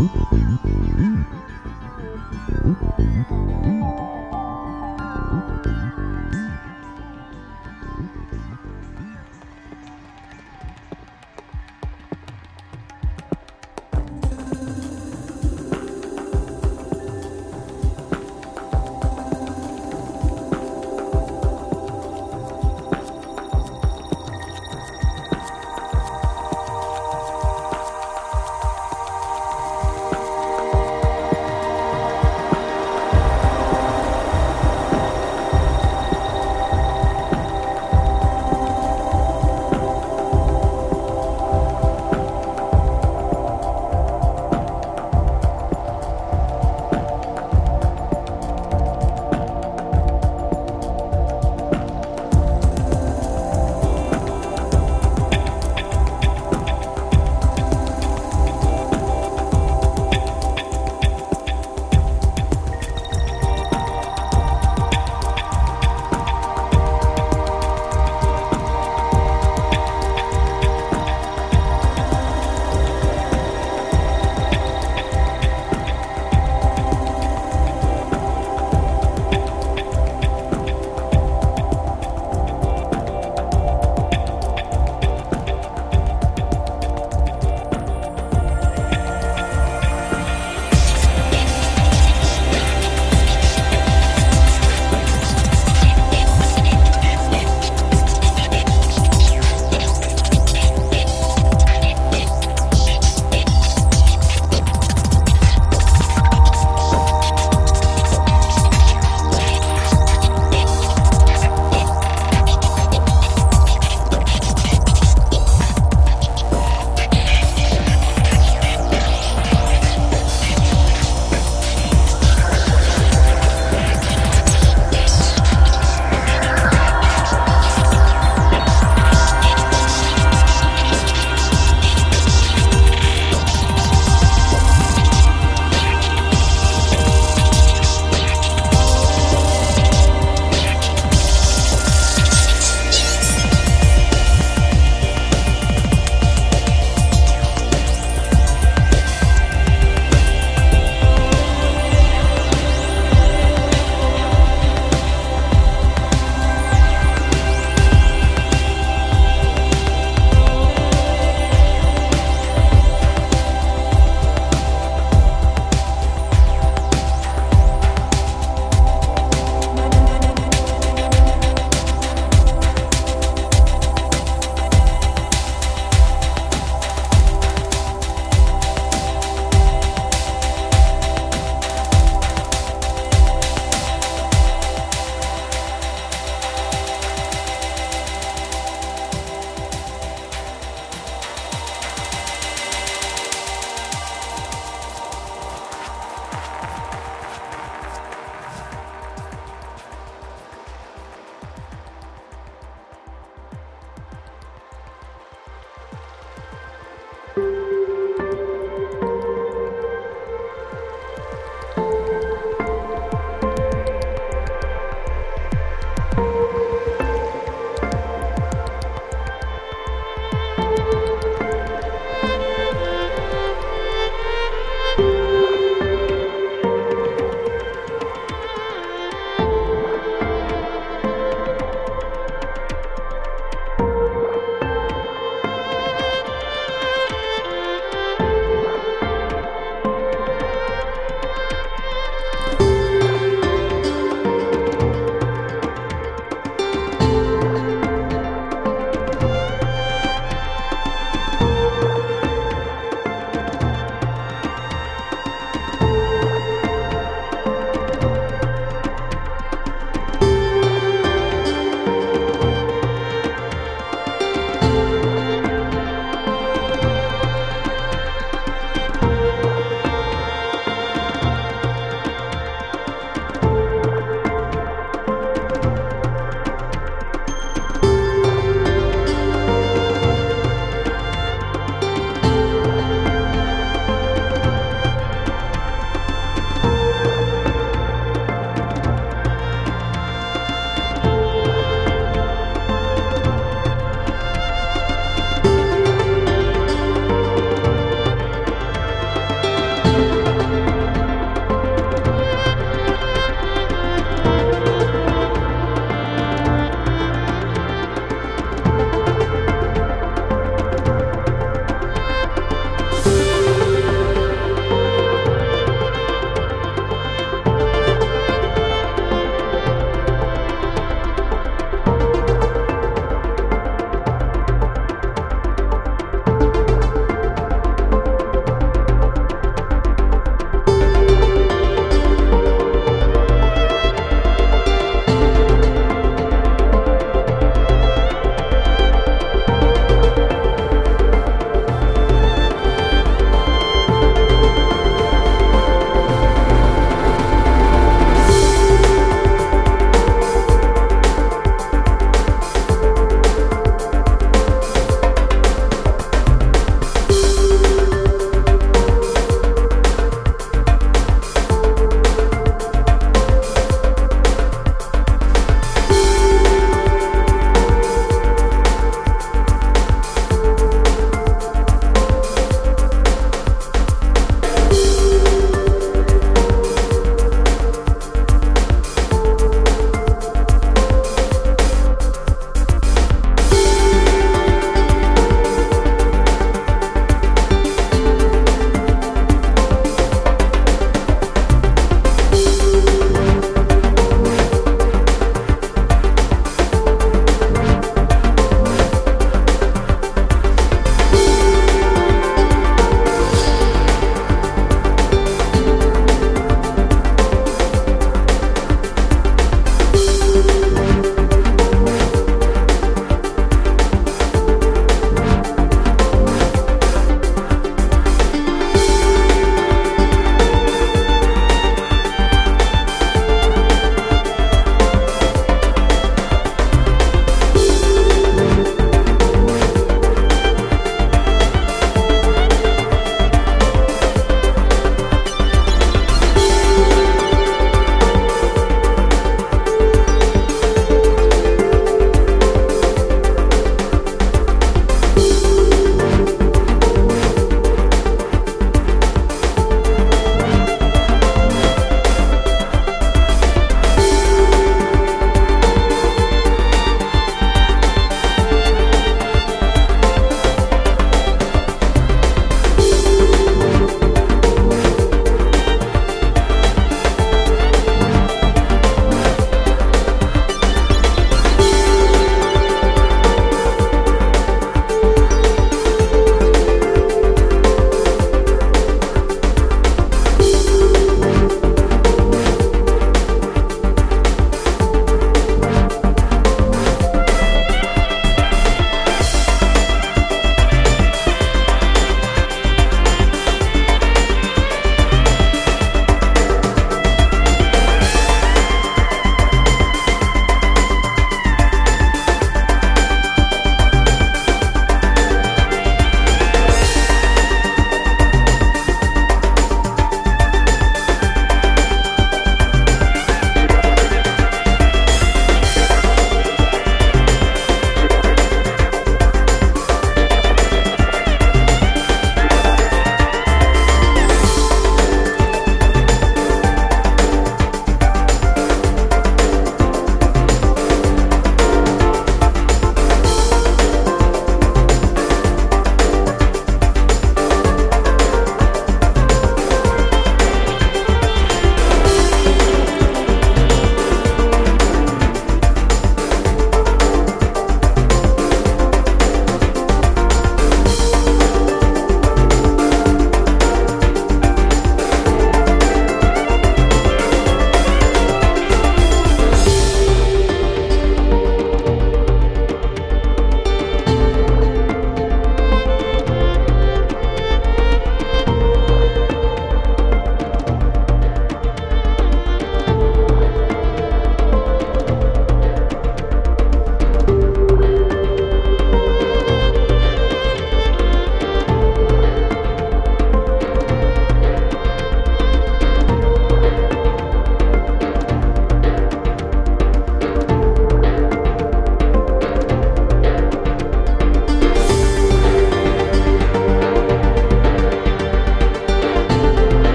Uhum.